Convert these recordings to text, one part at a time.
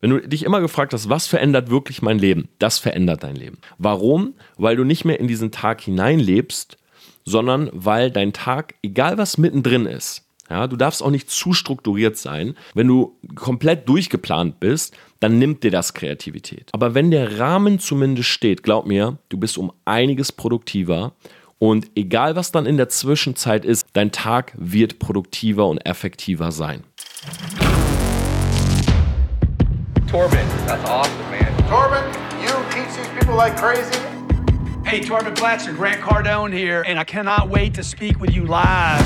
Wenn du dich immer gefragt hast, was verändert wirklich mein Leben? Das verändert dein Leben. Warum? Weil du nicht mehr in diesen Tag hineinlebst, sondern weil dein Tag, egal was mittendrin ist, ja, du darfst auch nicht zu strukturiert sein. Wenn du komplett durchgeplant bist, dann nimmt dir das Kreativität. Aber wenn der Rahmen zumindest steht, glaub mir, du bist um einiges produktiver und egal was dann in der Zwischenzeit ist, dein Tag wird produktiver und effektiver sein. Torben, that's awesome, man. Torben, you teach these people like crazy. Hey, Torben Blatcher, Grant Cardone here, and I cannot wait to speak with you live.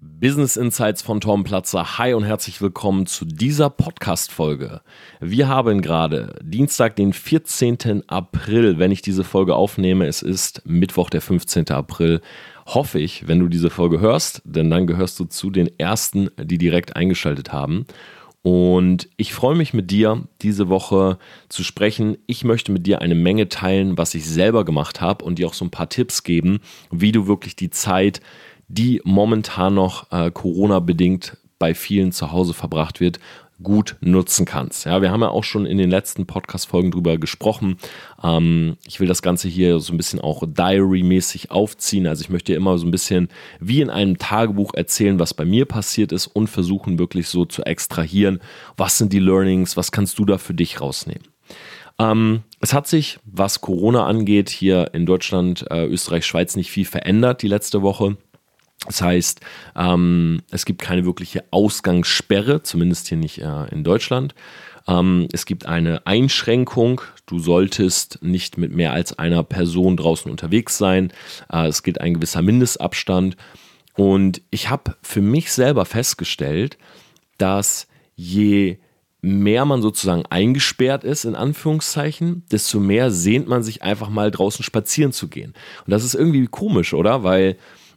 Business Insights von Tom Platzer. Hi und herzlich willkommen zu dieser Podcast-Folge. Wir haben gerade Dienstag, den 14. April, wenn ich diese Folge aufnehme. Es ist Mittwoch, der 15. April hoffe ich, wenn du diese Folge hörst, denn dann gehörst du zu den ersten, die direkt eingeschaltet haben. Und ich freue mich mit dir diese Woche zu sprechen. Ich möchte mit dir eine Menge teilen, was ich selber gemacht habe und dir auch so ein paar Tipps geben, wie du wirklich die Zeit, die momentan noch äh, Corona-bedingt bei vielen zu Hause verbracht wird, gut nutzen kannst. Ja, wir haben ja auch schon in den letzten Podcast-Folgen drüber gesprochen. Ähm, ich will das Ganze hier so ein bisschen auch Diary-mäßig aufziehen. Also ich möchte immer so ein bisschen wie in einem Tagebuch erzählen, was bei mir passiert ist und versuchen wirklich so zu extrahieren, was sind die Learnings, was kannst du da für dich rausnehmen. Ähm, es hat sich, was Corona angeht, hier in Deutschland, äh, Österreich, Schweiz nicht viel verändert die letzte Woche. Das heißt, ähm, es gibt keine wirkliche Ausgangssperre, zumindest hier nicht äh, in Deutschland. Ähm, es gibt eine Einschränkung. Du solltest nicht mit mehr als einer Person draußen unterwegs sein. Äh, es gilt ein gewisser Mindestabstand. Und ich habe für mich selber festgestellt, dass je mehr man sozusagen eingesperrt ist, in Anführungszeichen, desto mehr sehnt man sich einfach mal draußen spazieren zu gehen. Und das ist irgendwie komisch, oder? Weil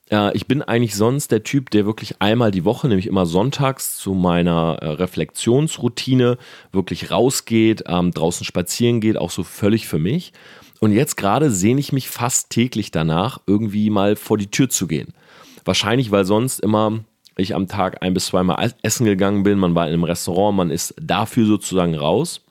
äh, ich bin eigentlich sonst der Typ, der wirklich einmal die Woche, nämlich immer sonntags, zu meiner äh, Reflexionsroutine wirklich rausgeht, ähm, draußen spazieren geht, auch so völlig für mich. Und jetzt gerade sehne ich mich fast täglich danach, irgendwie mal vor die Tür zu gehen. Wahrscheinlich, weil sonst immer ich am Tag ein bis zweimal essen gegangen bin, man war in einem Restaurant, man ist dafür sozusagen raus.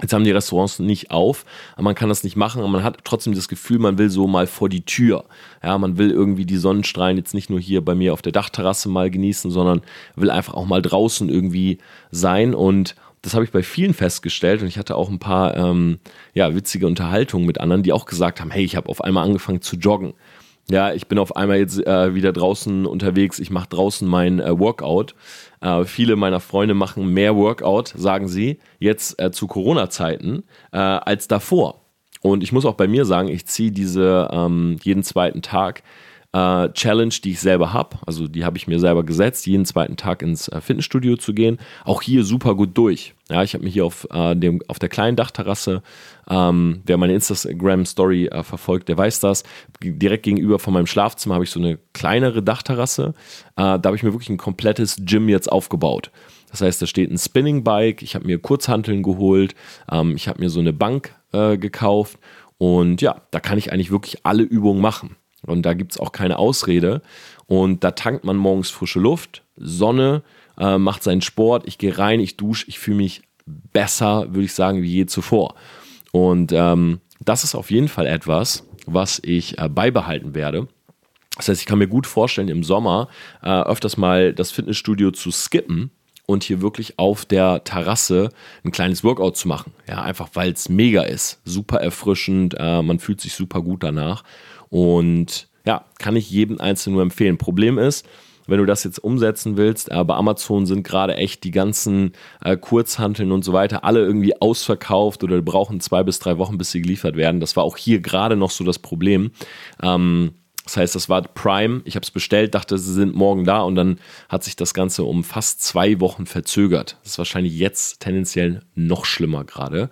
Jetzt haben die Restaurants nicht auf, man kann das nicht machen, aber man hat trotzdem das Gefühl, man will so mal vor die Tür. Ja, man will irgendwie die Sonnenstrahlen jetzt nicht nur hier bei mir auf der Dachterrasse mal genießen, sondern will einfach auch mal draußen irgendwie sein und das habe ich bei vielen festgestellt und ich hatte auch ein paar ähm, ja, witzige Unterhaltungen mit anderen, die auch gesagt haben, hey, ich habe auf einmal angefangen zu joggen. Ja, ich bin auf einmal jetzt äh, wieder draußen unterwegs, ich mache draußen mein äh, Workout äh, viele meiner Freunde machen mehr Workout, sagen sie, jetzt äh, zu Corona-Zeiten äh, als davor. Und ich muss auch bei mir sagen, ich ziehe diese ähm, jeden zweiten Tag äh, Challenge, die ich selber habe, also die habe ich mir selber gesetzt, jeden zweiten Tag ins äh, Fitnessstudio zu gehen, auch hier super gut durch. Ja, ich habe mich hier auf, äh, dem, auf der kleinen Dachterrasse, ähm, wer meine Instagram-Story äh, verfolgt, der weiß das. Direkt gegenüber von meinem Schlafzimmer habe ich so eine kleinere Dachterrasse. Äh, da habe ich mir wirklich ein komplettes Gym jetzt aufgebaut. Das heißt, da steht ein Spinning Bike, ich habe mir Kurzhanteln geholt, ähm, ich habe mir so eine Bank äh, gekauft und ja, da kann ich eigentlich wirklich alle Übungen machen. Und da gibt es auch keine Ausrede. Und da tankt man morgens frische Luft, Sonne, äh, macht seinen Sport, ich gehe rein, ich dusche, ich fühle mich besser, würde ich sagen, wie je zuvor. Und ähm, das ist auf jeden Fall etwas, was ich äh, beibehalten werde. Das heißt, ich kann mir gut vorstellen, im Sommer äh, öfters mal das Fitnessstudio zu skippen und hier wirklich auf der Terrasse ein kleines Workout zu machen. Ja, einfach weil es mega ist. Super erfrischend, äh, man fühlt sich super gut danach. Und ja, kann ich jedem Einzelnen nur empfehlen. Problem ist, wenn du das jetzt umsetzen willst, bei Amazon sind gerade echt die ganzen äh, Kurzhanteln und so weiter alle irgendwie ausverkauft oder brauchen zwei bis drei Wochen, bis sie geliefert werden. Das war auch hier gerade noch so das Problem. Ähm, das heißt, das war Prime. Ich habe es bestellt, dachte, sie sind morgen da und dann hat sich das Ganze um fast zwei Wochen verzögert. Das ist wahrscheinlich jetzt tendenziell noch schlimmer gerade.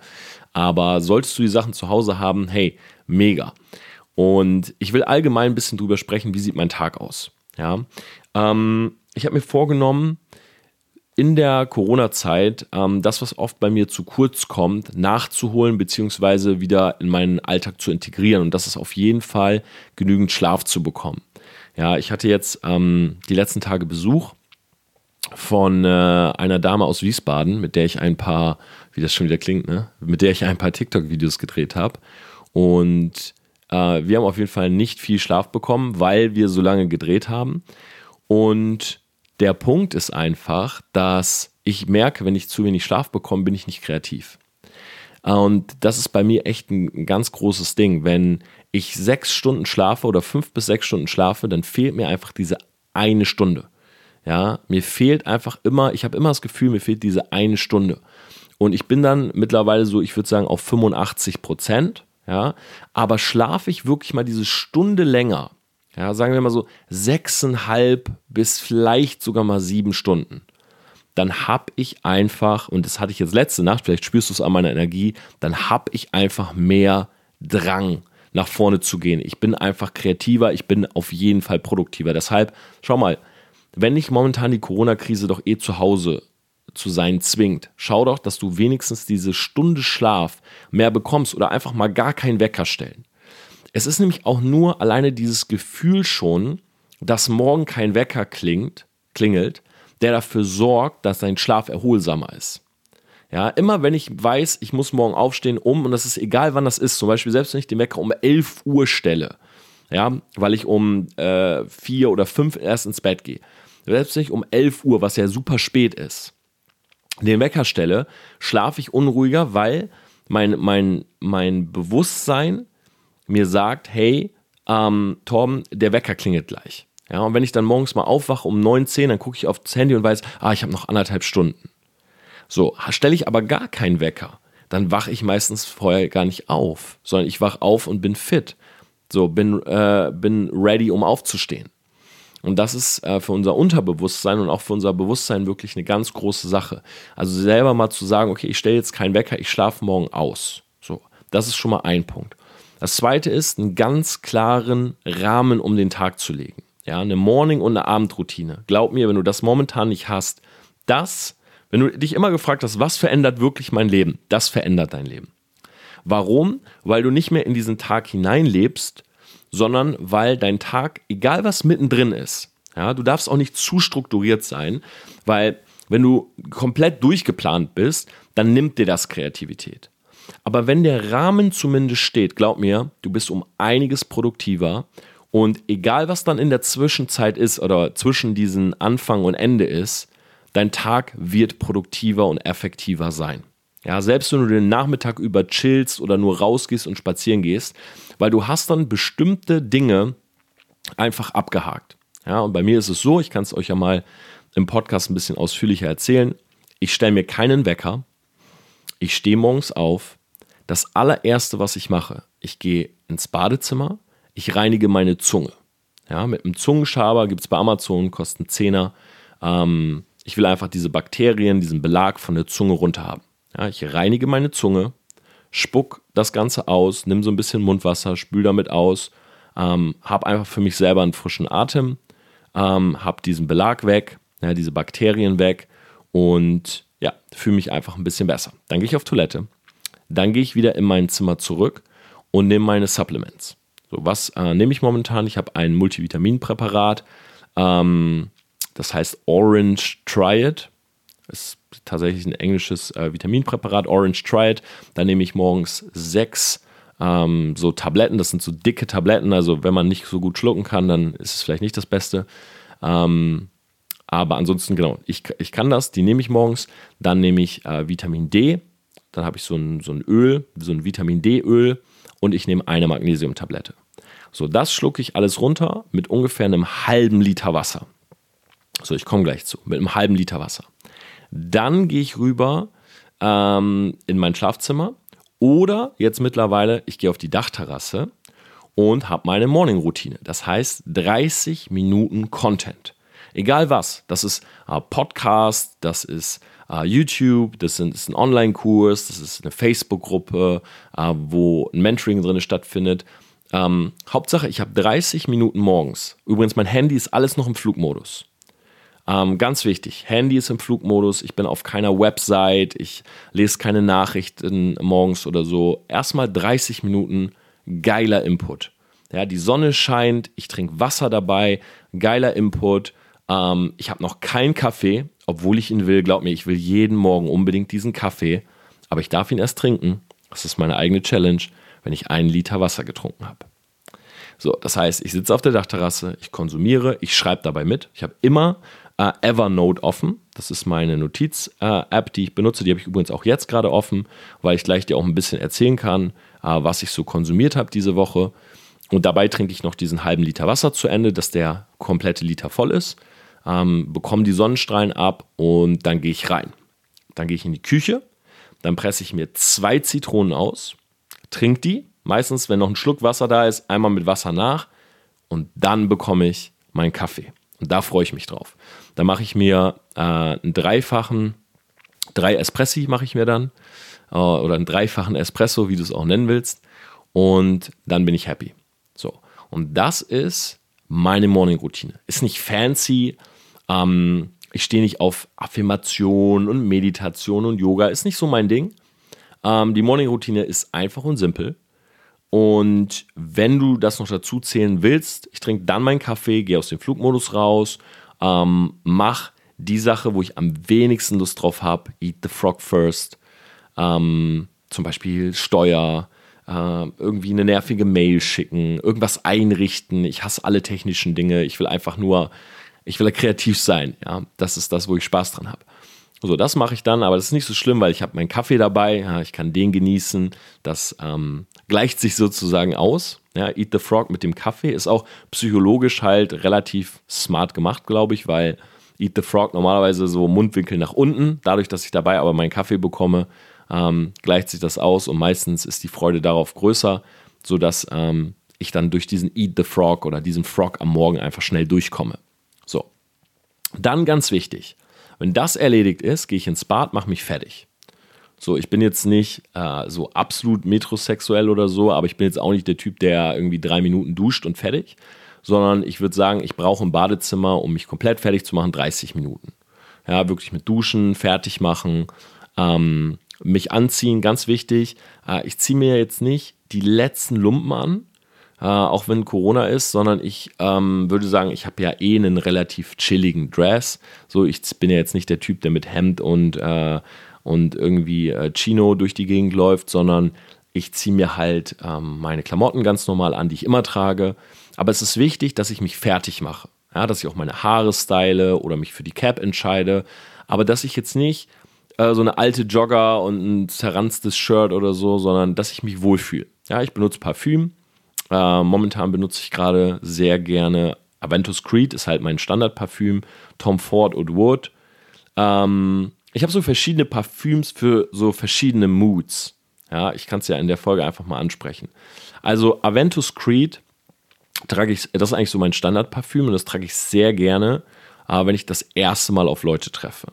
Aber solltest du die Sachen zu Hause haben, hey, mega. Und ich will allgemein ein bisschen drüber sprechen, wie sieht mein Tag aus. Ja? Ähm, ich habe mir vorgenommen, in der Corona-Zeit ähm, das, was oft bei mir zu kurz kommt, nachzuholen beziehungsweise wieder in meinen Alltag zu integrieren. Und das ist auf jeden Fall genügend Schlaf zu bekommen. Ja, ich hatte jetzt ähm, die letzten Tage Besuch von äh, einer Dame aus Wiesbaden, mit der ich ein paar, wie das schon wieder klingt, ne? mit der ich ein paar TikTok-Videos gedreht habe. Und äh, wir haben auf jeden Fall nicht viel Schlaf bekommen, weil wir so lange gedreht haben. Und der Punkt ist einfach, dass ich merke, wenn ich zu wenig Schlaf bekomme, bin ich nicht kreativ. Und das ist bei mir echt ein ganz großes Ding. Wenn ich sechs Stunden schlafe oder fünf bis sechs Stunden schlafe, dann fehlt mir einfach diese eine Stunde. Ja, mir fehlt einfach immer, ich habe immer das Gefühl, mir fehlt diese eine Stunde. Und ich bin dann mittlerweile so, ich würde sagen, auf 85 Prozent. Ja, aber schlafe ich wirklich mal diese Stunde länger, ja, sagen wir mal so sechseinhalb bis vielleicht sogar mal sieben Stunden, dann habe ich einfach, und das hatte ich jetzt letzte Nacht, vielleicht spürst du es an meiner Energie, dann habe ich einfach mehr Drang nach vorne zu gehen. Ich bin einfach kreativer, ich bin auf jeden Fall produktiver. Deshalb, schau mal, wenn dich momentan die Corona-Krise doch eh zu Hause zu sein zwingt, schau doch, dass du wenigstens diese Stunde Schlaf mehr bekommst oder einfach mal gar keinen Wecker stellen. Es ist nämlich auch nur alleine dieses Gefühl schon, dass morgen kein Wecker klingt, klingelt, der dafür sorgt, dass dein Schlaf erholsamer ist. Ja, immer wenn ich weiß, ich muss morgen aufstehen um, und das ist egal, wann das ist, zum Beispiel selbst wenn ich den Wecker um 11 Uhr stelle, ja, weil ich um äh, 4 oder 5 erst ins Bett gehe, selbst wenn ich um 11 Uhr, was ja super spät ist, den Wecker stelle, schlafe ich unruhiger, weil mein, mein, mein Bewusstsein mir sagt, hey, ähm, Torben, der Wecker klingelt gleich. Ja, und wenn ich dann morgens mal aufwache um 9, 10, dann gucke ich aufs Handy und weiß, ah, ich habe noch anderthalb Stunden. So, stelle ich aber gar keinen Wecker, dann wache ich meistens vorher gar nicht auf, sondern ich wache auf und bin fit. So, bin, äh, bin ready, um aufzustehen. Und das ist äh, für unser Unterbewusstsein und auch für unser Bewusstsein wirklich eine ganz große Sache. Also selber mal zu sagen, okay, ich stelle jetzt keinen Wecker, ich schlafe morgen aus. So, das ist schon mal ein Punkt. Das zweite ist, einen ganz klaren Rahmen um den Tag zu legen. Ja, eine Morning- und eine Abendroutine. Glaub mir, wenn du das momentan nicht hast, das, wenn du dich immer gefragt hast, was verändert wirklich mein Leben, das verändert dein Leben. Warum? Weil du nicht mehr in diesen Tag hineinlebst, sondern weil dein Tag, egal was mittendrin ist, ja, du darfst auch nicht zu strukturiert sein, weil wenn du komplett durchgeplant bist, dann nimmt dir das Kreativität. Aber wenn der Rahmen zumindest steht, glaub mir, du bist um einiges produktiver und egal was dann in der Zwischenzeit ist oder zwischen diesen Anfang und Ende ist, dein Tag wird produktiver und effektiver sein. Ja, selbst wenn du den Nachmittag über chillst oder nur rausgehst und spazieren gehst, weil du hast dann bestimmte Dinge einfach abgehakt. Ja, und bei mir ist es so, ich kann es euch ja mal im Podcast ein bisschen ausführlicher erzählen. Ich stelle mir keinen Wecker. Ich stehe morgens auf. Das allererste, was ich mache, ich gehe ins Badezimmer, ich reinige meine Zunge. Ja, mit einem Zungenschaber gibt es bei Amazon, kosten 10er. Ähm, ich will einfach diese Bakterien, diesen Belag von der Zunge runter haben. Ja, ich reinige meine Zunge, spuck das Ganze aus, nimm so ein bisschen Mundwasser, spül damit aus, ähm, habe einfach für mich selber einen frischen Atem, ähm, habe diesen Belag weg, ja, diese Bakterien weg und ja, fühle mich einfach ein bisschen besser. Dann gehe ich auf Toilette, dann gehe ich wieder in mein Zimmer zurück und nehme meine Supplements. So, was äh, nehme ich momentan? Ich habe ein Multivitaminpräparat, ähm, das heißt Orange Triad. Ist tatsächlich ein englisches äh, Vitaminpräparat, Orange Triad. Da nehme ich morgens sechs ähm, so Tabletten. Das sind so dicke Tabletten. Also wenn man nicht so gut schlucken kann, dann ist es vielleicht nicht das Beste. Ähm, aber ansonsten, genau, ich, ich kann das. Die nehme ich morgens. Dann nehme ich äh, Vitamin D. Dann habe ich so ein, so ein Öl, so ein Vitamin D-Öl. Und ich nehme eine Magnesiumtablette. So, das schlucke ich alles runter mit ungefähr einem halben Liter Wasser. So, ich komme gleich zu. Mit einem halben Liter Wasser. Dann gehe ich rüber ähm, in mein Schlafzimmer oder jetzt mittlerweile, ich gehe auf die Dachterrasse und habe meine Morning-Routine. Das heißt 30 Minuten Content. Egal was. Das ist äh, Podcast, das ist äh, YouTube, das, ist ein Online-Kurs, das ist eine Facebook-Gruppe, äh, wo ein Mentoring drin stattfindet. Ähm, Hauptsache, ich habe 30 Minuten morgens. Übrigens, mein Handy ist alles noch im Flugmodus. Ähm, ganz wichtig, Handy ist im Flugmodus, ich bin auf keiner Website, ich lese keine Nachrichten morgens oder so. Erstmal 30 Minuten geiler Input. Ja, die Sonne scheint, ich trinke Wasser dabei, geiler Input. Ähm, ich habe noch keinen Kaffee, obwohl ich ihn will. Glaub mir, ich will jeden Morgen unbedingt diesen Kaffee, aber ich darf ihn erst trinken. Das ist meine eigene Challenge, wenn ich einen Liter Wasser getrunken habe. So, das heißt, ich sitze auf der Dachterrasse, ich konsumiere, ich schreibe dabei mit. Ich habe immer äh, Evernote offen. Das ist meine Notiz-App, äh, die ich benutze. Die habe ich übrigens auch jetzt gerade offen, weil ich gleich dir auch ein bisschen erzählen kann, äh, was ich so konsumiert habe diese Woche. Und dabei trinke ich noch diesen halben Liter Wasser zu Ende, dass der komplette Liter voll ist. Ähm, bekomme die Sonnenstrahlen ab und dann gehe ich rein. Dann gehe ich in die Küche, dann presse ich mir zwei Zitronen aus, trinke die. Meistens, wenn noch ein Schluck Wasser da ist, einmal mit Wasser nach und dann bekomme ich meinen Kaffee. Und da freue ich mich drauf. Da mache ich mir äh, einen dreifachen, drei Espressi mache ich mir dann. Äh, oder einen dreifachen Espresso, wie du es auch nennen willst. Und dann bin ich happy. So. Und das ist meine Morning-Routine. Ist nicht fancy. Ähm, ich stehe nicht auf Affirmation und Meditation und Yoga. Ist nicht so mein Ding. Ähm, die Morning-Routine ist einfach und simpel. Und wenn du das noch dazu zählen willst, ich trinke dann meinen Kaffee, gehe aus dem Flugmodus raus, ähm, mach die Sache, wo ich am wenigsten Lust drauf habe, eat the frog first. Ähm, zum Beispiel Steuer, äh, irgendwie eine nervige Mail schicken, irgendwas einrichten. Ich hasse alle technischen Dinge. Ich will einfach nur, ich will kreativ sein. Ja, das ist das, wo ich Spaß dran habe. So, das mache ich dann, aber das ist nicht so schlimm, weil ich habe meinen Kaffee dabei, ja, ich kann den genießen. Das ähm, gleicht sich sozusagen aus. Ja, Eat the Frog mit dem Kaffee ist auch psychologisch halt relativ smart gemacht, glaube ich, weil Eat the Frog normalerweise so Mundwinkel nach unten. Dadurch, dass ich dabei aber meinen Kaffee bekomme, ähm, gleicht sich das aus und meistens ist die Freude darauf größer, sodass ähm, ich dann durch diesen Eat the Frog oder diesen Frog am Morgen einfach schnell durchkomme. So. Dann ganz wichtig, wenn das erledigt ist, gehe ich ins Bad, mache mich fertig. So, ich bin jetzt nicht äh, so absolut metrosexuell oder so, aber ich bin jetzt auch nicht der Typ, der irgendwie drei Minuten duscht und fertig, sondern ich würde sagen, ich brauche im Badezimmer, um mich komplett fertig zu machen, 30 Minuten. Ja, wirklich mit Duschen, fertig machen, ähm, mich anziehen, ganz wichtig. Äh, ich ziehe mir jetzt nicht die letzten Lumpen an, äh, auch wenn Corona ist, sondern ich ähm, würde sagen, ich habe ja eh einen relativ chilligen Dress. So, ich bin ja jetzt nicht der Typ, der mit Hemd und, äh, und irgendwie äh, Chino durch die Gegend läuft, sondern ich ziehe mir halt ähm, meine Klamotten ganz normal an, die ich immer trage. Aber es ist wichtig, dass ich mich fertig mache. Ja, dass ich auch meine Haare style oder mich für die Cap entscheide. Aber dass ich jetzt nicht äh, so eine alte Jogger und ein zerranztes Shirt oder so, sondern dass ich mich wohlfühle. Ja, ich benutze Parfüm. Äh, momentan benutze ich gerade sehr gerne Aventus Creed, ist halt mein Standardparfüm. Tom Ford und Wood. Ähm, ich habe so verschiedene Parfüms für so verschiedene Moods. Ja, ich kann es ja in der Folge einfach mal ansprechen. Also Aventus Creed trage ich, das ist eigentlich so mein Standardparfüm und das trage ich sehr gerne, wenn ich das erste Mal auf Leute treffe.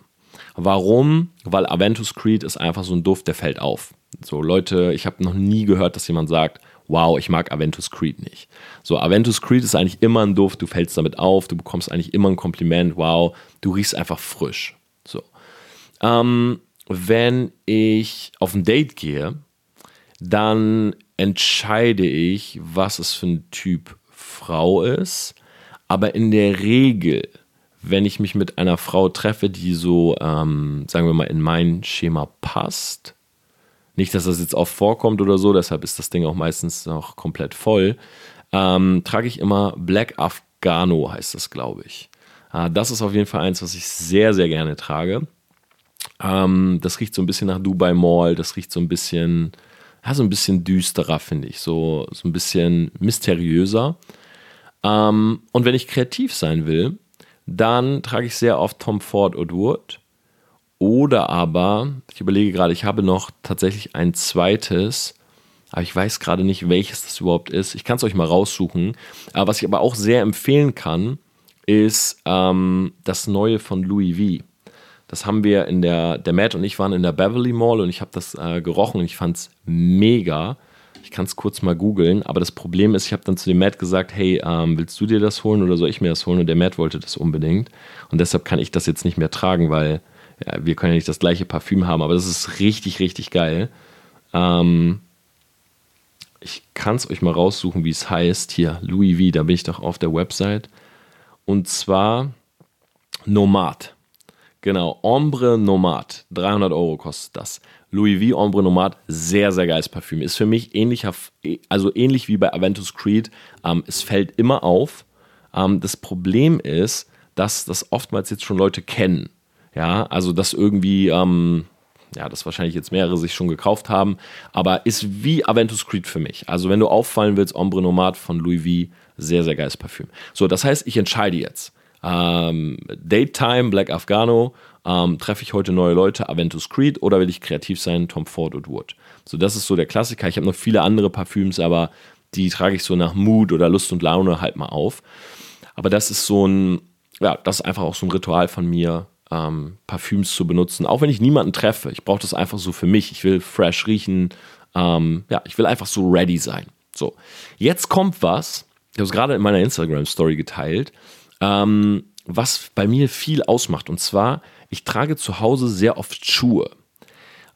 Warum? Weil Aventus Creed ist einfach so ein Duft, der fällt auf. So Leute, ich habe noch nie gehört, dass jemand sagt, wow, ich mag Aventus Creed nicht. So, Aventus Creed ist eigentlich immer ein Duft, du fällst damit auf, du bekommst eigentlich immer ein Kompliment, wow, du riechst einfach frisch. So. Ähm, wenn ich auf ein Date gehe, dann entscheide ich, was es für ein Typ Frau ist. Aber in der Regel wenn ich mich mit einer Frau treffe, die so, ähm, sagen wir mal, in mein Schema passt. Nicht, dass das jetzt oft vorkommt oder so, deshalb ist das Ding auch meistens noch komplett voll. Ähm, trage ich immer Black Afghano, heißt das, glaube ich. Äh, das ist auf jeden Fall eins, was ich sehr, sehr gerne trage. Ähm, das riecht so ein bisschen nach Dubai Mall, das riecht so ein bisschen, ja, so ein bisschen düsterer, finde ich, so, so ein bisschen mysteriöser. Ähm, und wenn ich kreativ sein will, dann trage ich sehr oft Tom Ford und Wood. Oder aber, ich überlege gerade, ich habe noch tatsächlich ein zweites, aber ich weiß gerade nicht, welches das überhaupt ist. Ich kann es euch mal raussuchen. Aber was ich aber auch sehr empfehlen kann, ist ähm, das neue von Louis V. Das haben wir in der, der Matt und ich waren in der Beverly Mall und ich habe das äh, gerochen und ich fand es mega. Ich kann es kurz mal googeln, aber das Problem ist, ich habe dann zu dem Matt gesagt, hey, ähm, willst du dir das holen oder soll ich mir das holen? Und der Matt wollte das unbedingt. Und deshalb kann ich das jetzt nicht mehr tragen, weil ja, wir können ja nicht das gleiche Parfüm haben, aber das ist richtig, richtig geil. Ähm, ich kann es euch mal raussuchen, wie es heißt. Hier, Louis V, da bin ich doch auf der Website. Und zwar Nomad. Genau, Ombre Nomad. 300 Euro kostet das. Louis V Ombre Nomad, sehr, sehr geiles Parfüm. Ist für mich ähnlicher, also ähnlich wie bei Aventus Creed. Ähm, es fällt immer auf. Ähm, das Problem ist, dass das oftmals jetzt schon Leute kennen. Ja, also dass irgendwie, ähm, ja, das wahrscheinlich jetzt mehrere sich schon gekauft haben, aber ist wie Aventus Creed für mich. Also wenn du auffallen willst, Ombre Nomad von Louis V, sehr, sehr geiles Parfüm. So, das heißt, ich entscheide jetzt. Ähm, Daytime, Black Afghano, ähm, treffe ich heute neue Leute, Aventus Creed oder will ich kreativ sein, Tom Ford und Wood. So, das ist so der Klassiker. Ich habe noch viele andere Parfüms, aber die trage ich so nach Mut oder Lust und Laune halt mal auf. Aber das ist so ein, ja, das ist einfach auch so ein Ritual von mir, ähm, Parfüms zu benutzen. Auch wenn ich niemanden treffe. Ich brauche das einfach so für mich. Ich will fresh riechen. Ähm, ja, ich will einfach so ready sein. So, jetzt kommt was. Ich habe es gerade in meiner Instagram-Story geteilt, ähm, was bei mir viel ausmacht. Und zwar, ich trage zu Hause sehr oft Schuhe.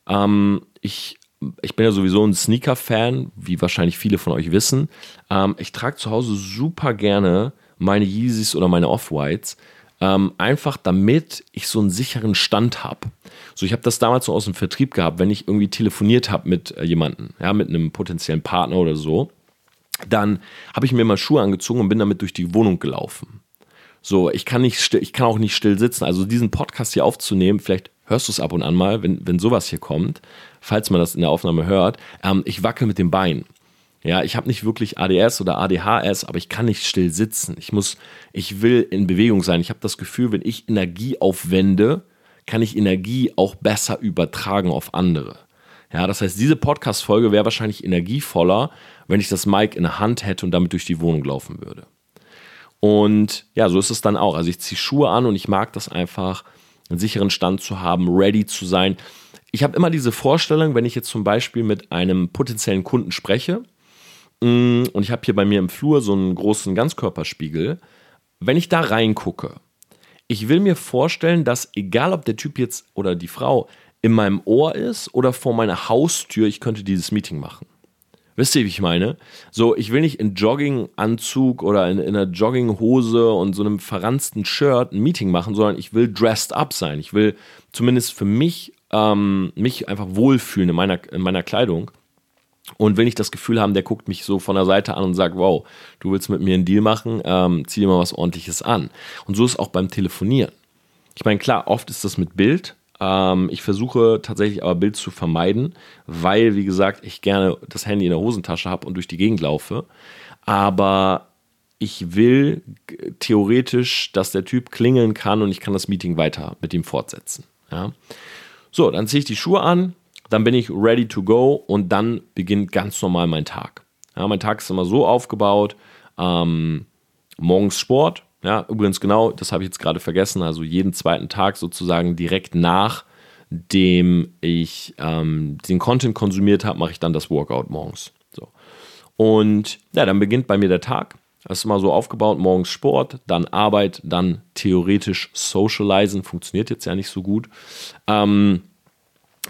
Ähm, ich, ich bin ja sowieso ein Sneaker-Fan, wie wahrscheinlich viele von euch wissen. Ähm, ich trage zu Hause super gerne meine Yeezys oder meine Off-Whites ähm, einfach damit ich so einen sicheren Stand habe. So, ich habe das damals so aus dem Vertrieb gehabt, wenn ich irgendwie telefoniert habe mit äh, jemandem, ja, mit einem potenziellen Partner oder so, dann habe ich mir mal Schuhe angezogen und bin damit durch die Wohnung gelaufen. So, ich kann nicht ich kann auch nicht still sitzen. Also diesen Podcast hier aufzunehmen, vielleicht hörst du es ab und an mal, wenn, wenn sowas hier kommt, falls man das in der Aufnahme hört. Ähm, ich wackel mit dem Bein. Ja, ich habe nicht wirklich ADS oder ADHS, aber ich kann nicht still sitzen. Ich muss, ich will in Bewegung sein. Ich habe das Gefühl, wenn ich Energie aufwende, kann ich Energie auch besser übertragen auf andere. Ja, das heißt, diese Podcast-Folge wäre wahrscheinlich energievoller, wenn ich das Mic in der Hand hätte und damit durch die Wohnung laufen würde. Und ja, so ist es dann auch. Also ich ziehe Schuhe an und ich mag das einfach, einen sicheren Stand zu haben, ready zu sein. Ich habe immer diese Vorstellung, wenn ich jetzt zum Beispiel mit einem potenziellen Kunden spreche, Mm, und ich habe hier bei mir im Flur so einen großen Ganzkörperspiegel. Wenn ich da reingucke, ich will mir vorstellen, dass egal ob der Typ jetzt oder die Frau in meinem Ohr ist oder vor meiner Haustür, ich könnte dieses Meeting machen. Wisst ihr, wie ich meine? So, ich will nicht in Jogginganzug oder in, in einer Jogginghose und so einem verranzten Shirt ein Meeting machen, sondern ich will dressed up sein. Ich will zumindest für mich ähm, mich einfach wohlfühlen in meiner, in meiner Kleidung und will nicht das Gefühl haben, der guckt mich so von der Seite an und sagt, wow, du willst mit mir einen Deal machen, ähm, zieh dir mal was ordentliches an. Und so ist auch beim Telefonieren. Ich meine, klar, oft ist das mit Bild. Ähm, ich versuche tatsächlich aber Bild zu vermeiden, weil, wie gesagt, ich gerne das Handy in der Hosentasche habe und durch die Gegend laufe. Aber ich will theoretisch, dass der Typ klingeln kann und ich kann das Meeting weiter mit ihm fortsetzen. Ja? So, dann ziehe ich die Schuhe an, dann bin ich ready to go und dann beginnt ganz normal mein Tag. Ja, mein Tag ist immer so aufgebaut, ähm, morgens Sport, ja, übrigens genau, das habe ich jetzt gerade vergessen, also jeden zweiten Tag sozusagen direkt nach dem ich ähm, den Content konsumiert habe, mache ich dann das Workout morgens. So. Und ja, dann beginnt bei mir der Tag. Das ist immer so aufgebaut, morgens Sport, dann Arbeit, dann theoretisch Socializen, funktioniert jetzt ja nicht so gut. Ähm,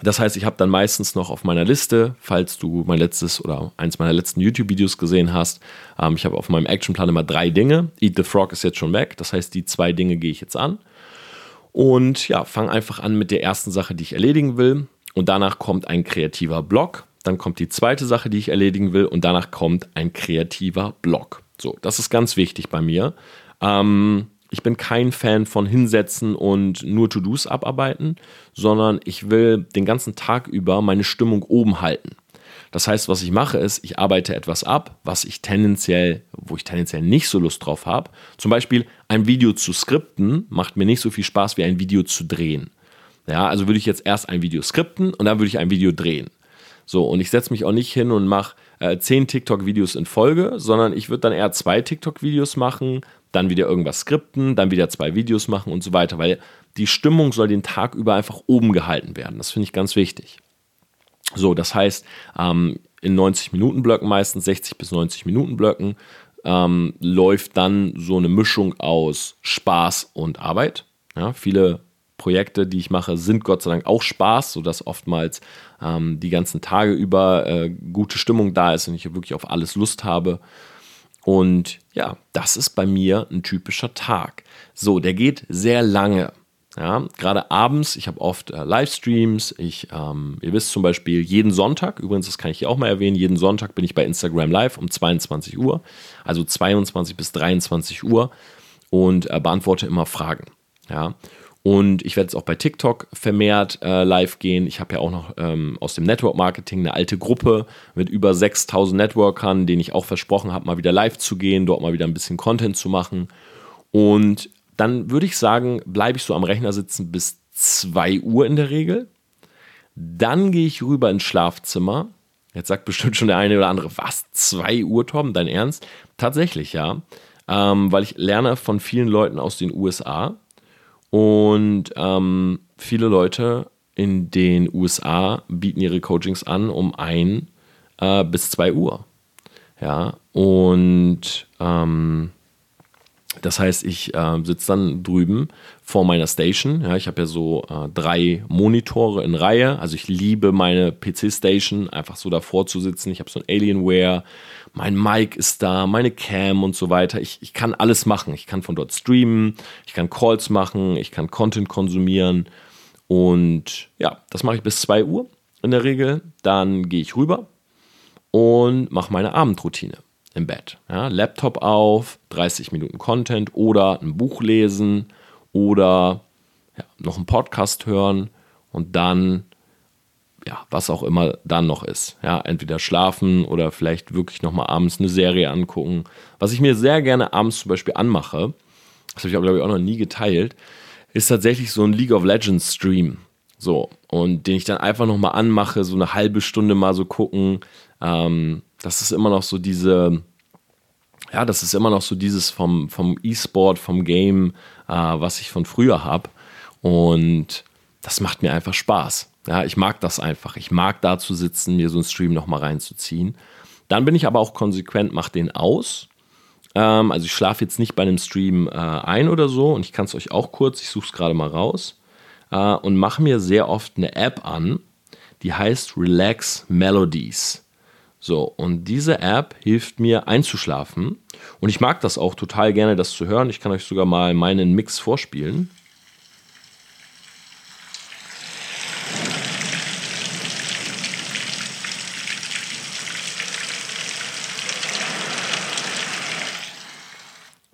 das heißt, ich habe dann meistens noch auf meiner Liste, falls du mein letztes oder eins meiner letzten YouTube-Videos gesehen hast, ähm, ich habe auf meinem Actionplan immer drei Dinge. Eat the Frog ist jetzt schon weg, das heißt, die zwei Dinge gehe ich jetzt an. Und ja, fange einfach an mit der ersten Sache, die ich erledigen will. Und danach kommt ein kreativer Block. Dann kommt die zweite Sache, die ich erledigen will. Und danach kommt ein kreativer Block. So, das ist ganz wichtig bei mir. Ähm, ich bin kein Fan von hinsetzen und nur To-Dos abarbeiten, sondern ich will den ganzen Tag über meine Stimmung oben halten. Das heißt, was ich mache, ist, ich arbeite etwas ab, was ich tendenziell, wo ich tendenziell nicht so Lust drauf habe. Zum Beispiel ein Video zu skripten macht mir nicht so viel Spaß wie ein Video zu drehen. Ja, also würde ich jetzt erst ein Video skripten und dann würde ich ein Video drehen. So, und ich setze mich auch nicht hin und mache äh, zehn TikTok-Videos in Folge, sondern ich würde dann eher zwei TikTok-Videos machen, dann wieder irgendwas skripten, dann wieder zwei Videos machen und so weiter, weil die Stimmung soll den Tag über einfach oben gehalten werden. Das finde ich ganz wichtig. So, das heißt, ähm, in 90 Minuten Blöcken meistens, 60 bis 90 Minuten Blöcken, ähm, läuft dann so eine Mischung aus Spaß und Arbeit. Ja, viele Projekte, die ich mache, sind Gott sei Dank auch Spaß, sodass oftmals ähm, die ganzen Tage über äh, gute Stimmung da ist und ich wirklich auf alles Lust habe. Und ja, das ist bei mir ein typischer Tag. So, der geht sehr lange. Ja, gerade abends, ich habe oft äh, Livestreams. Ich, ähm, ihr wisst zum Beispiel, jeden Sonntag, übrigens, das kann ich hier auch mal erwähnen, jeden Sonntag bin ich bei Instagram Live um 22 Uhr, also 22 bis 23 Uhr und äh, beantworte immer Fragen. Ja, und ich werde jetzt auch bei TikTok vermehrt äh, live gehen. Ich habe ja auch noch ähm, aus dem Network Marketing eine alte Gruppe mit über 6000 Networkern, denen ich auch versprochen habe, mal wieder live zu gehen, dort mal wieder ein bisschen Content zu machen. Und dann würde ich sagen, bleibe ich so am Rechner sitzen bis 2 Uhr in der Regel. Dann gehe ich rüber ins Schlafzimmer. Jetzt sagt bestimmt schon der eine oder andere, was, 2 Uhr, Tom, dein Ernst? Tatsächlich, ja. Ähm, weil ich lerne von vielen Leuten aus den USA und ähm, viele Leute in den USA bieten ihre Coachings an um 1 äh, bis 2 Uhr. Ja, und ähm, das heißt, ich äh, sitze dann drüben vor meiner Station. Ja, ich habe ja so äh, drei Monitore in Reihe. Also ich liebe meine PC-Station, einfach so davor zu sitzen. Ich habe so ein Alienware, mein Mic ist da, meine Cam und so weiter. Ich, ich kann alles machen. Ich kann von dort streamen, ich kann Calls machen, ich kann Content konsumieren. Und ja, das mache ich bis 2 Uhr in der Regel. Dann gehe ich rüber und mache meine Abendroutine im Bett. Ja, Laptop auf, 30 Minuten Content oder ein Buch lesen oder ja, noch einen Podcast hören und dann, ja, was auch immer dann noch ist. Ja, entweder schlafen oder vielleicht wirklich nochmal abends eine Serie angucken. Was ich mir sehr gerne abends zum Beispiel anmache, das habe ich glaube ich auch noch nie geteilt, ist tatsächlich so ein League of Legends Stream. So, und den ich dann einfach nochmal anmache, so eine halbe Stunde mal so gucken. Ähm, das ist immer noch so diese, ja, das ist immer noch so dieses vom, vom E-Sport, vom Game, äh, was ich von früher habe. Und das macht mir einfach Spaß. Ja, ich mag das einfach. Ich mag da zu sitzen, mir so einen Stream nochmal reinzuziehen. Dann bin ich aber auch konsequent, mache den aus. Ähm, also ich schlafe jetzt nicht bei einem Stream äh, ein oder so. Und ich kann es euch auch kurz, ich suche es gerade mal raus. Äh, und mache mir sehr oft eine App an, die heißt Relax Melodies. So, und diese App hilft mir einzuschlafen. Und ich mag das auch total gerne, das zu hören. Ich kann euch sogar mal meinen Mix vorspielen.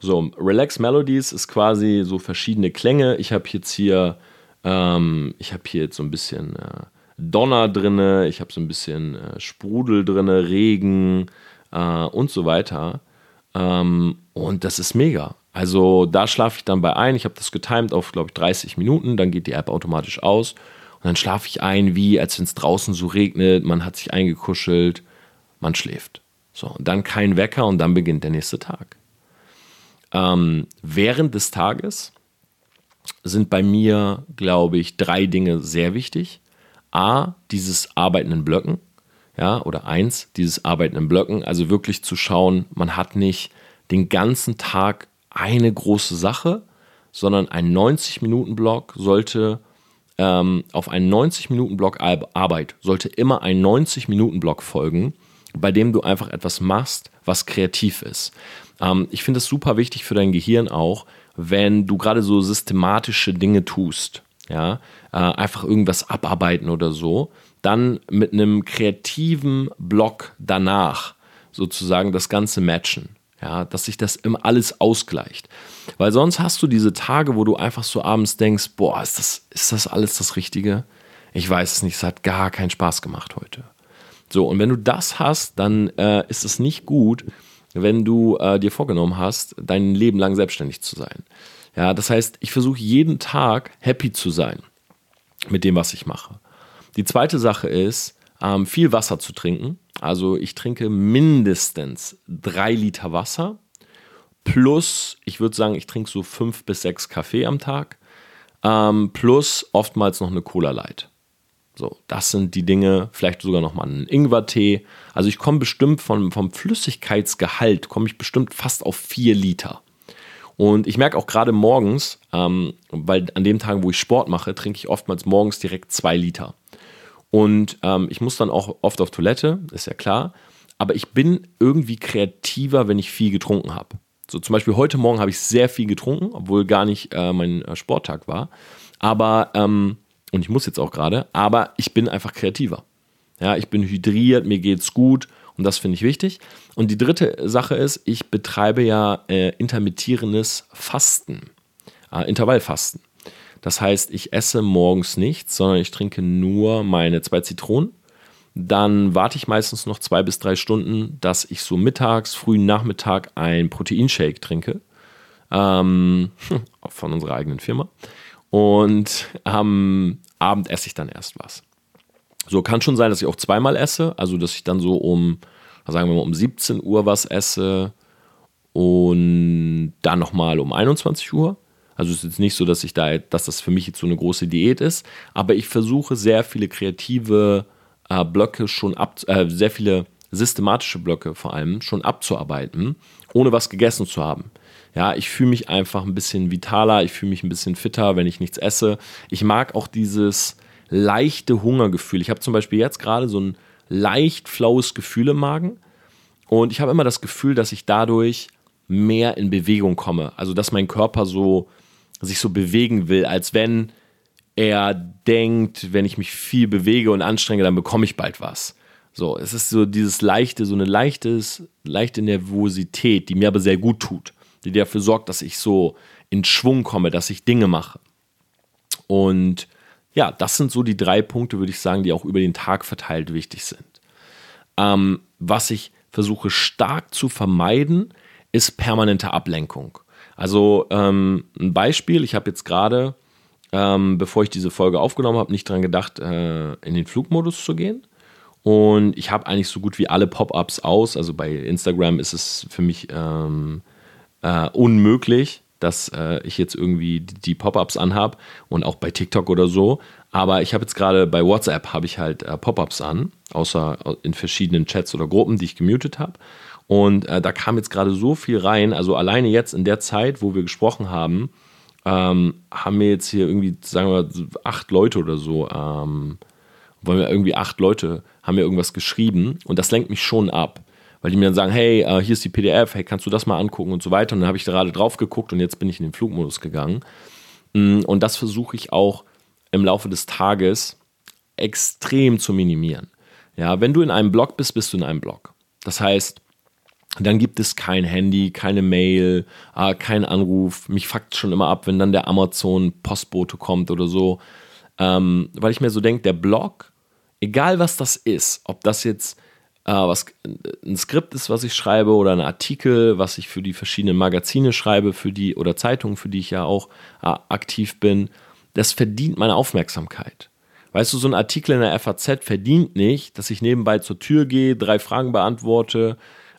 So, Relax Melodies ist quasi so verschiedene Klänge. Ich habe jetzt hier, ähm, ich habe hier jetzt so ein bisschen äh, Donner drinne, ich habe so ein bisschen äh, Sprudel drinne, Regen äh, und so weiter. Ähm, und das ist mega. Also da schlafe ich dann bei ein. Ich habe das getimed auf, glaube ich, 30 Minuten. Dann geht die App automatisch aus. Und dann schlafe ich ein, wie als wenn es draußen so regnet. Man hat sich eingekuschelt. Man schläft. So, und dann kein Wecker und dann beginnt der nächste Tag. Ähm, während des Tages sind bei mir, glaube ich, drei Dinge sehr wichtig. A, dieses Arbeiten in Blöcken, ja, oder eins, dieses Arbeiten in Blöcken, also wirklich zu schauen, man hat nicht den ganzen Tag eine große Sache, sondern ein 90-Minuten-Block sollte ähm, auf einen 90-Minuten-Block Arbeit sollte immer ein 90-Minuten-Block folgen, bei dem du einfach etwas machst, was kreativ ist. Ähm, ich finde es super wichtig für dein Gehirn auch, wenn du gerade so systematische Dinge tust ja, äh, einfach irgendwas abarbeiten oder so, dann mit einem kreativen Block danach sozusagen das Ganze matchen. Ja, dass sich das immer alles ausgleicht. Weil sonst hast du diese Tage, wo du einfach so abends denkst, boah, ist das, ist das alles das Richtige? Ich weiß es nicht, es hat gar keinen Spaß gemacht heute. So, und wenn du das hast, dann äh, ist es nicht gut, wenn du äh, dir vorgenommen hast, dein Leben lang selbstständig zu sein. Ja, das heißt, ich versuche jeden Tag happy zu sein mit dem, was ich mache. Die zweite Sache ist, ähm, viel Wasser zu trinken. Also ich trinke mindestens drei Liter Wasser plus, ich würde sagen, ich trinke so fünf bis sechs Kaffee am Tag ähm, plus oftmals noch eine Cola Light. So, das sind die Dinge, vielleicht sogar noch mal einen Ingwertee. Also ich komme bestimmt vom, vom Flüssigkeitsgehalt, komme ich bestimmt fast auf vier Liter. Und ich merke auch gerade morgens, ähm, weil an dem Tagen, wo ich Sport mache, trinke ich oftmals morgens direkt zwei Liter. Und ähm, ich muss dann auch oft auf Toilette, ist ja klar. Aber ich bin irgendwie kreativer, wenn ich viel getrunken habe. So zum Beispiel heute Morgen habe ich sehr viel getrunken, obwohl gar nicht äh, mein äh, Sporttag war. Aber, ähm, und ich muss jetzt auch gerade, aber ich bin einfach kreativer. Ja, ich bin hydriert, mir geht's gut und das finde ich wichtig. Und die dritte Sache ist, ich betreibe ja äh, intermittierendes Fasten, äh, Intervallfasten. Das heißt, ich esse morgens nichts, sondern ich trinke nur meine zwei Zitronen. Dann warte ich meistens noch zwei bis drei Stunden, dass ich so mittags, frühen Nachmittag ein Proteinshake trinke. Ähm, von unserer eigenen Firma. Und am Abend esse ich dann erst was. So kann schon sein, dass ich auch zweimal esse, also dass ich dann so um, sagen wir mal, um 17 Uhr was esse und dann nochmal um 21 Uhr. Also es ist jetzt nicht so, dass ich da, dass das für mich jetzt so eine große Diät ist, aber ich versuche sehr viele kreative äh, Blöcke schon ab, äh, sehr viele systematische Blöcke vor allem schon abzuarbeiten, ohne was gegessen zu haben. Ja, ich fühle mich einfach ein bisschen vitaler, ich fühle mich ein bisschen fitter, wenn ich nichts esse. Ich mag auch dieses leichte Hungergefühl. Ich habe zum Beispiel jetzt gerade so ein leicht flaues Gefühl im Magen und ich habe immer das Gefühl, dass ich dadurch mehr in Bewegung komme. Also, dass mein Körper so sich so bewegen will, als wenn er denkt, wenn ich mich viel bewege und anstrenge, dann bekomme ich bald was. So, es ist so dieses leichte, so eine leichtes, leichte Nervosität, die mir aber sehr gut tut, die dafür sorgt, dass ich so in Schwung komme, dass ich Dinge mache. Und ja, das sind so die drei Punkte, würde ich sagen, die auch über den Tag verteilt wichtig sind. Ähm, was ich versuche stark zu vermeiden, ist permanente Ablenkung. Also ähm, ein Beispiel, ich habe jetzt gerade, ähm, bevor ich diese Folge aufgenommen habe, nicht daran gedacht, äh, in den Flugmodus zu gehen. Und ich habe eigentlich so gut wie alle Pop-ups aus. Also bei Instagram ist es für mich ähm, äh, unmöglich, dass äh, ich jetzt irgendwie die, Pop-ups anhabe und auch bei TikTok oder so. Aber ich habe jetzt gerade bei WhatsApp habe ich halt äh, Pop-ups an, außer in verschiedenen Chats oder Gruppen, die ich gemutet habe. Und äh, da kam jetzt gerade so viel rein. Also alleine jetzt in der Zeit, wo wir gesprochen haben, ähm, haben wir jetzt hier irgendwie, sagen wir, acht Leute oder so, ähm, wollen wir irgendwie acht Leute, haben mir irgendwas geschrieben und das lenkt mich schon ab. Weil die mir dann sagen, hey, äh, hier ist die PDF, hey, kannst du das mal angucken und so weiter. Und dann habe ich gerade drauf geguckt und jetzt bin ich in den Flugmodus gegangen. Mm, und das versuche ich auch im Laufe des Tages extrem zu minimieren. Ja, wenn du in einem Blog bist, bist du in einem Blog. Das heißt, dann gibt es kein Handy, keine Mail, äh, kein Anruf. Mich fuckt schon immer ab, wenn dann der Amazon-Postbote kommt oder so. Ähm, weil ich mir so denke, der Blog, egal was das ist, ob das jetzt äh, was ein Skript ist, was ich schreibe, oder ein Artikel, was ich für die verschiedenen Magazine schreibe, für die oder Zeitungen, für die ich ja auch äh, aktiv bin, das verdient meine Aufmerksamkeit. Weißt du, so ein Artikel in der FAZ verdient nicht, dass ich nebenbei zur Tür gehe, drei Fragen beantworte,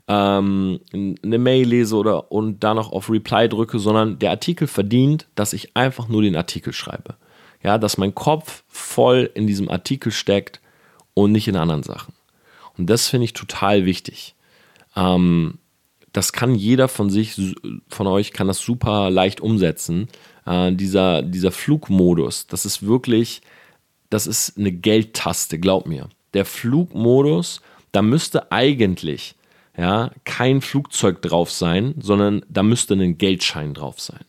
ähm, eine Mail lese oder und da noch auf Reply drücke, sondern der Artikel verdient, dass ich einfach nur den Artikel schreibe. Ja, dass mein Kopf voll in diesem Artikel steckt und nicht in anderen Sachen. Und das finde ich total wichtig. Ähm, das kann jeder von sich, von euch kann das super leicht umsetzen. Äh, dieser, dieser Flugmodus, das ist wirklich, das ist eine Geldtaste, glaub mir. Der Flugmodus, da müsste eigentlich ja, kein Flugzeug drauf sein, sondern da müsste ein Geldschein drauf sein.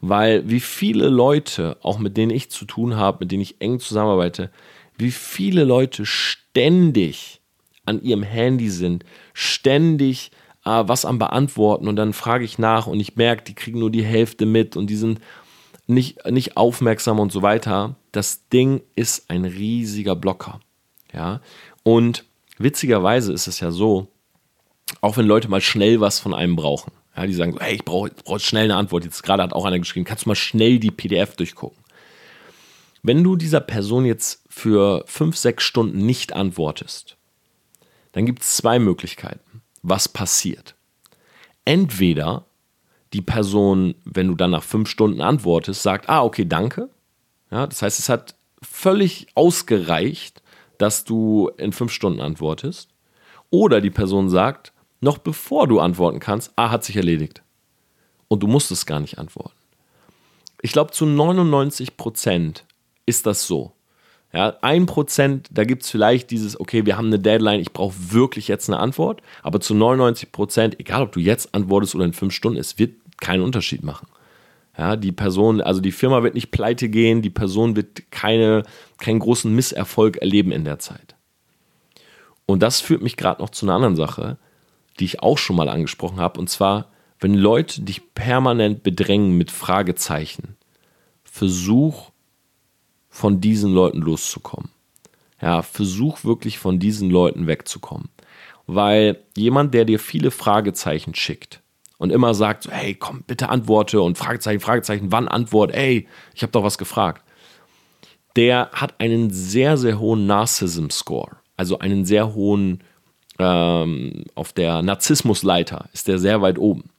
Weil wie viele Leute, auch mit denen ich zu tun habe, mit denen ich eng zusammenarbeite, wie viele Leute ständig an ihrem Handy sind, ständig äh, was am Beantworten und dann frage ich nach und ich merke, die kriegen nur die Hälfte mit und die sind nicht, nicht aufmerksam und so weiter. Das Ding ist ein riesiger Blocker. Ja, und witzigerweise ist es ja so, auch wenn Leute mal schnell was von einem brauchen. Ja, die sagen hey, ich brauche brauch schnell eine Antwort. Jetzt gerade hat auch einer geschrieben, kannst du mal schnell die PDF durchgucken. Wenn du dieser Person jetzt für fünf, sechs Stunden nicht antwortest, dann gibt es zwei Möglichkeiten, was passiert. Entweder die Person, wenn du dann nach fünf Stunden antwortest, sagt, ah, okay, danke. Ja, das heißt, es hat völlig ausgereicht, dass du in fünf Stunden antwortest. Oder die Person sagt, noch bevor du antworten kannst, ah, hat sich erledigt. und du musst es gar nicht antworten. Ich glaube, zu 99 Prozent ist das so. Ja, ein Prozent, da gibt es vielleicht dieses, okay, wir haben eine Deadline, ich brauche wirklich jetzt eine Antwort, aber zu 99 Prozent, egal ob du jetzt antwortest oder in fünf Stunden, es wird keinen Unterschied machen. Ja, die Person, also die Firma wird nicht pleite gehen, die Person wird keine, keinen großen Misserfolg erleben in der Zeit. Und das führt mich gerade noch zu einer anderen Sache, die ich auch schon mal angesprochen habe, und zwar, wenn Leute dich permanent bedrängen mit Fragezeichen, versuch von diesen Leuten loszukommen. Ja, versuch wirklich von diesen Leuten wegzukommen. Weil jemand, der dir viele Fragezeichen schickt und immer sagt, so, hey, komm, bitte antworte und Fragezeichen, Fragezeichen, wann Antwort, ey, ich habe doch was gefragt. Der hat einen sehr, sehr hohen Narcissism-Score, also einen sehr hohen, ähm, auf der Narzissmusleiter ist der sehr weit oben.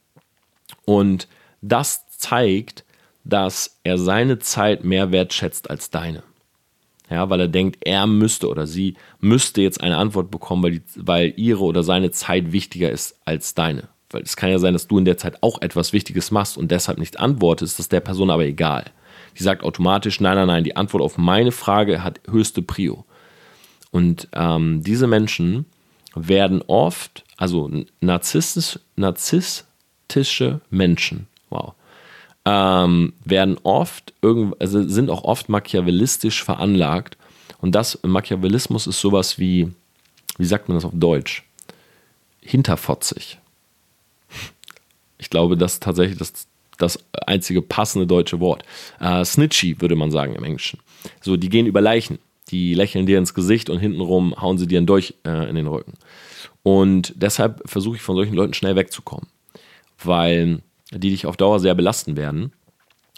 Und das zeigt, dass er seine Zeit mehr wertschätzt als deine. Ja, weil er denkt, er müsste oder sie müsste jetzt eine Antwort bekommen, weil, die, weil ihre oder seine Zeit wichtiger ist als deine. Weil es kann ja sein, dass du in der Zeit auch etwas Wichtiges machst und deshalb nicht antwortest, das ist der Person aber egal. Die sagt automatisch, nein, nein, nein, die Antwort auf meine Frage hat höchste Prio. Und ähm, diese Menschen werden oft, also narzisstisch, narzisstische Menschen, wow, ähm, werden oft, also sind auch oft machiavellistisch veranlagt. Und das Machiavellismus ist sowas wie, wie sagt man das auf Deutsch? Hinterfotzig. Ich glaube, das ist tatsächlich das, das einzige passende deutsche Wort. Äh, snitchy würde man sagen im Englischen. So, die gehen über Leichen. Die lächeln dir ins Gesicht und hintenrum hauen sie dir einen Dolch äh, in den Rücken. Und deshalb versuche ich von solchen Leuten schnell wegzukommen. Weil die dich auf Dauer sehr belasten werden.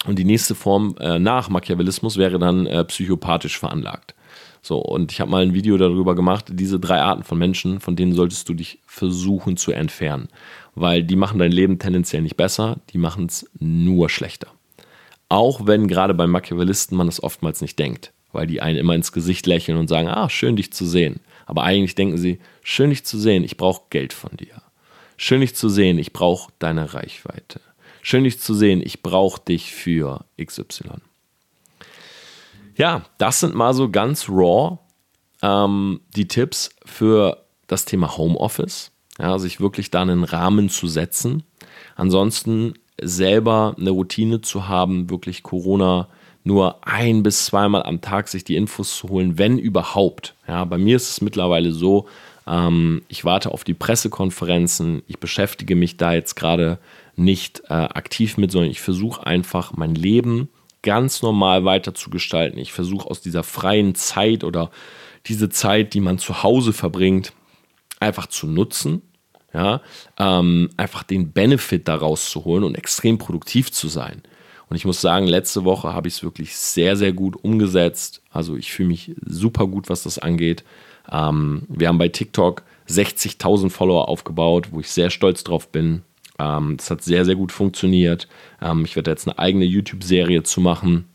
Und die nächste Form äh, nach Machiavellismus wäre dann äh, psychopathisch veranlagt. So, und ich habe mal ein Video darüber gemacht, diese drei Arten von Menschen, von denen solltest du dich versuchen zu entfernen. Weil die machen dein Leben tendenziell nicht besser, die machen es nur schlechter. Auch wenn gerade bei Machiavellisten man es oftmals nicht denkt, weil die einen immer ins Gesicht lächeln und sagen, ah, schön dich zu sehen. Aber eigentlich denken sie, schön dich zu sehen, ich brauche Geld von dir. Schön dich zu sehen, ich brauche deine Reichweite. Schön dich zu sehen, ich brauche dich für XY. Ja, das sind mal so ganz raw ähm, die Tipps für das Thema Homeoffice. Ja, sich wirklich da einen Rahmen zu setzen. Ansonsten selber eine Routine zu haben, wirklich Corona nur ein bis zweimal am Tag sich die Infos zu holen, wenn überhaupt. Ja, bei mir ist es mittlerweile so, ähm, ich warte auf die Pressekonferenzen. Ich beschäftige mich da jetzt gerade nicht äh, aktiv mit, sondern ich versuche einfach mein Leben ganz normal weiter zu gestalten. Ich versuche aus dieser freien Zeit oder diese Zeit, die man zu Hause verbringt, einfach zu nutzen. Ja, ähm, einfach den Benefit daraus zu holen und extrem produktiv zu sein. Und ich muss sagen, letzte Woche habe ich es wirklich sehr, sehr gut umgesetzt. Also ich fühle mich super gut, was das angeht. Ähm, wir haben bei TikTok 60.000 Follower aufgebaut, wo ich sehr stolz drauf bin. Ähm, das hat sehr, sehr gut funktioniert. Ähm, ich werde jetzt eine eigene YouTube-Serie zu machen.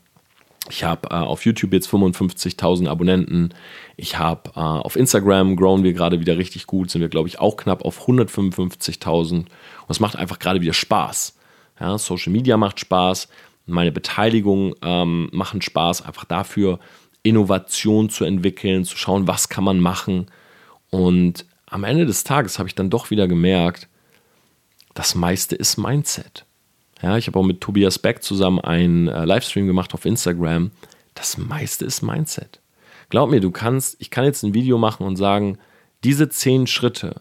Ich habe äh, auf YouTube jetzt 55.000 Abonnenten. Ich habe äh, auf Instagram grown wir gerade wieder richtig gut, sind wir, glaube ich, auch knapp auf 155.000. Und es macht einfach gerade wieder Spaß. Ja, Social Media macht Spaß, meine Beteiligung ähm, machen Spaß, einfach dafür Innovation zu entwickeln, zu schauen, was kann man machen. Und am Ende des Tages habe ich dann doch wieder gemerkt, das meiste ist Mindset. Ja, ich habe auch mit Tobias Beck zusammen einen äh, Livestream gemacht auf Instagram. Das meiste ist Mindset. Glaub mir, du kannst, ich kann jetzt ein Video machen und sagen, diese zehn Schritte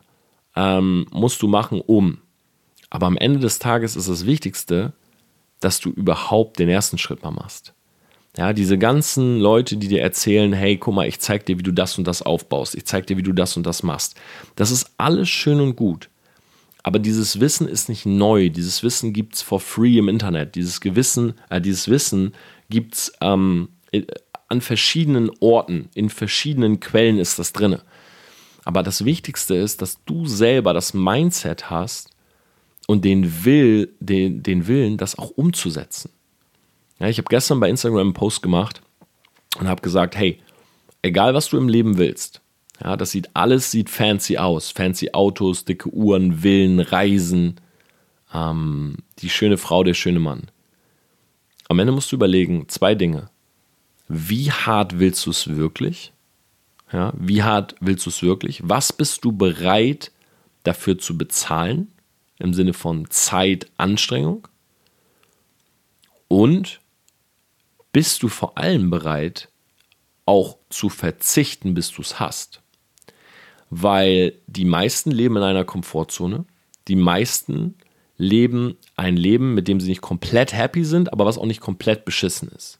ähm, musst du machen, um. Aber am Ende des Tages ist das Wichtigste, dass du überhaupt den ersten Schritt mal machst. Ja, diese ganzen Leute, die dir erzählen, hey, guck mal, ich zeig dir, wie du das und das aufbaust, ich zeig dir, wie du das und das machst. Das ist alles schön und gut. Aber dieses Wissen ist nicht neu. Dieses Wissen gibt es for free im Internet. Dieses Gewissen, äh, dieses Wissen gibt es ähm, an verschiedenen Orten, in verschiedenen Quellen ist das drin. Aber das Wichtigste ist, dass du selber das Mindset hast und den, Will, den, den Willen, das auch umzusetzen. Ja, ich habe gestern bei Instagram einen Post gemacht und habe gesagt, hey, egal was du im Leben willst, ja, das sieht alles sieht fancy aus, fancy Autos, dicke Uhren, Villen, Reisen. ähm, die schöne Frau, der schöne Mann. Am Ende musst du überlegen, zwei Dinge. Wie hart willst du es wirklich? Ja, wie hart willst du es wirklich? Was bist du bereit dafür zu bezahlen? Im Sinne von Zeit, Anstrengung? Und bist du vor allem bereit, auch zu verzichten, bis du es hast? Weil die meisten leben in einer Komfortzone. Die meisten leben ein Leben, mit dem sie nicht komplett happy sind, aber was auch nicht komplett beschissen ist.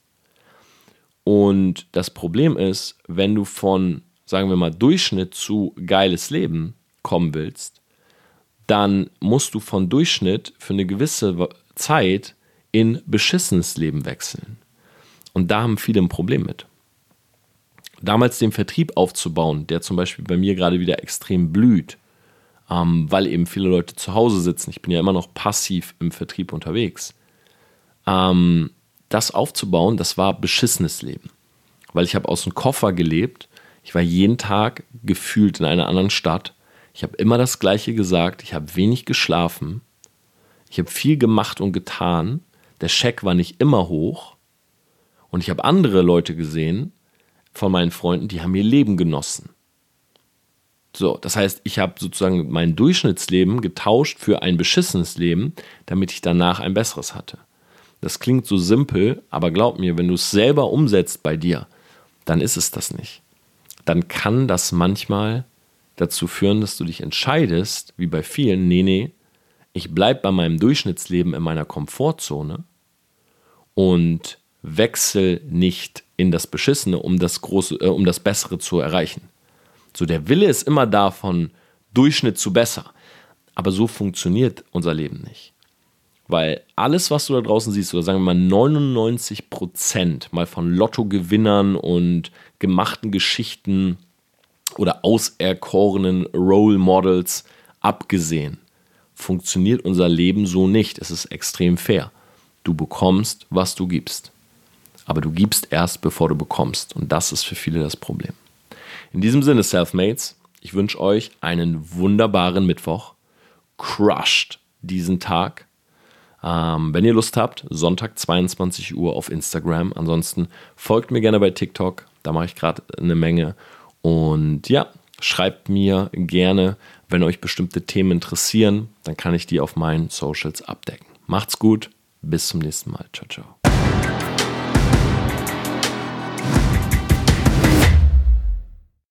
Und das Problem ist, wenn du von, sagen wir mal, Durchschnitt zu geiles Leben kommen willst, dann musst du von Durchschnitt für eine gewisse Zeit in beschissenes Leben wechseln. Und da haben viele ein Problem mit. Damals den Vertrieb aufzubauen, der zum Beispiel bei mir gerade wieder extrem blüht, ähm, weil eben viele Leute zu Hause sitzen. Ich bin ja immer noch passiv im Vertrieb unterwegs. Ähm, das aufzubauen, das war beschissenes Leben. Weil ich habe aus dem Koffer gelebt. Ich war jeden Tag gefühlt in einer anderen Stadt. Ich habe immer das Gleiche gesagt. Ich habe wenig geschlafen. Ich habe viel gemacht und getan. Der Scheck war nicht immer hoch. Und ich habe andere Leute gesehen von meinen Freunden, die haben ihr Leben genossen. So, das heißt, ich habe sozusagen mein Durchschnittsleben getauscht für ein beschissenes Leben, damit ich danach ein besseres hatte. Das klingt so simpel, aber glaub mir, wenn du es selber umsetzt bei dir, dann ist es das nicht. Dann kann das manchmal dazu führen, dass du dich entscheidest, wie bei vielen, nee, nee, ich bleibe bei meinem Durchschnittsleben in meiner Komfortzone und wechsel nicht in das Beschissene, um das, große, äh, um das Bessere zu erreichen. So, der Wille ist immer da von Durchschnitt zu besser. Aber so funktioniert unser Leben nicht. Weil alles, was du da draußen siehst, oder sagen wir mal 99 Prozent mal von Lottogewinnern und gemachten Geschichten oder auserkorenen Role Models abgesehen, funktioniert unser Leben so nicht. Es ist extrem fair. Du bekommst, was du gibst. Aber du gibst erst, bevor du bekommst. Und das ist für viele das Problem. In diesem Sinne, Selfmates, ich wünsche euch einen wunderbaren Mittwoch. Crushed diesen Tag. Ähm, wenn ihr Lust habt, Sonntag 22 Uhr auf Instagram. Ansonsten folgt mir gerne bei TikTok. Da mache ich gerade eine Menge. Und ja, schreibt mir gerne, wenn euch bestimmte Themen interessieren. Dann kann ich die auf meinen Socials abdecken. Macht's gut. Bis zum nächsten Mal. Ciao, ciao.